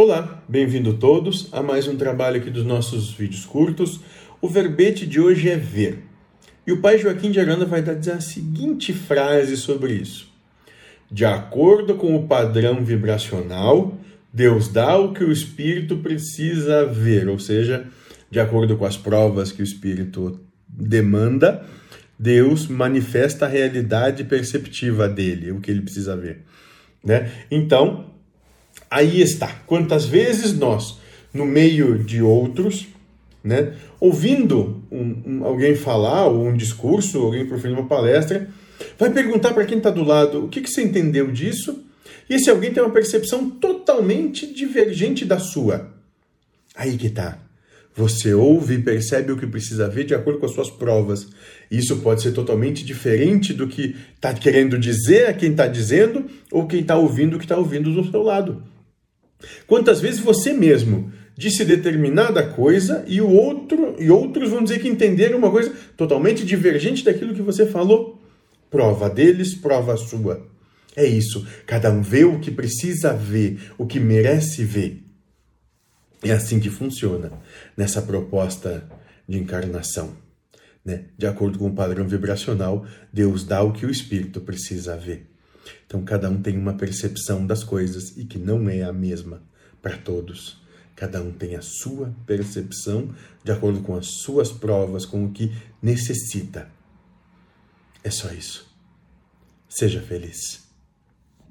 Olá, bem-vindo todos a mais um trabalho aqui dos nossos vídeos curtos. O verbete de hoje é ver. E o pai Joaquim de Aranda vai dar a seguinte frase sobre isso. De acordo com o padrão vibracional, Deus dá o que o espírito precisa ver, ou seja, de acordo com as provas que o espírito demanda, Deus manifesta a realidade perceptiva dele, o que ele precisa ver. Né? Então, Aí está. Quantas vezes nós, no meio de outros, né, ouvindo um, um, alguém falar, ou um discurso, alguém proferir uma palestra, vai perguntar para quem está do lado o que, que você entendeu disso, e esse alguém tem uma percepção totalmente divergente da sua. Aí que está. Você ouve e percebe o que precisa ver de acordo com as suas provas. Isso pode ser totalmente diferente do que está querendo dizer a quem está dizendo ou quem está ouvindo o que está ouvindo do seu lado. Quantas vezes você mesmo disse determinada coisa e o outro e outros vão dizer que entenderam uma coisa totalmente divergente daquilo que você falou? Prova deles, prova sua. É isso. Cada um vê o que precisa ver, o que merece ver. É assim que funciona nessa proposta de encarnação. Né? De acordo com o padrão vibracional, Deus dá o que o espírito precisa ver. Então, cada um tem uma percepção das coisas e que não é a mesma para todos. Cada um tem a sua percepção de acordo com as suas provas, com o que necessita. É só isso. Seja feliz.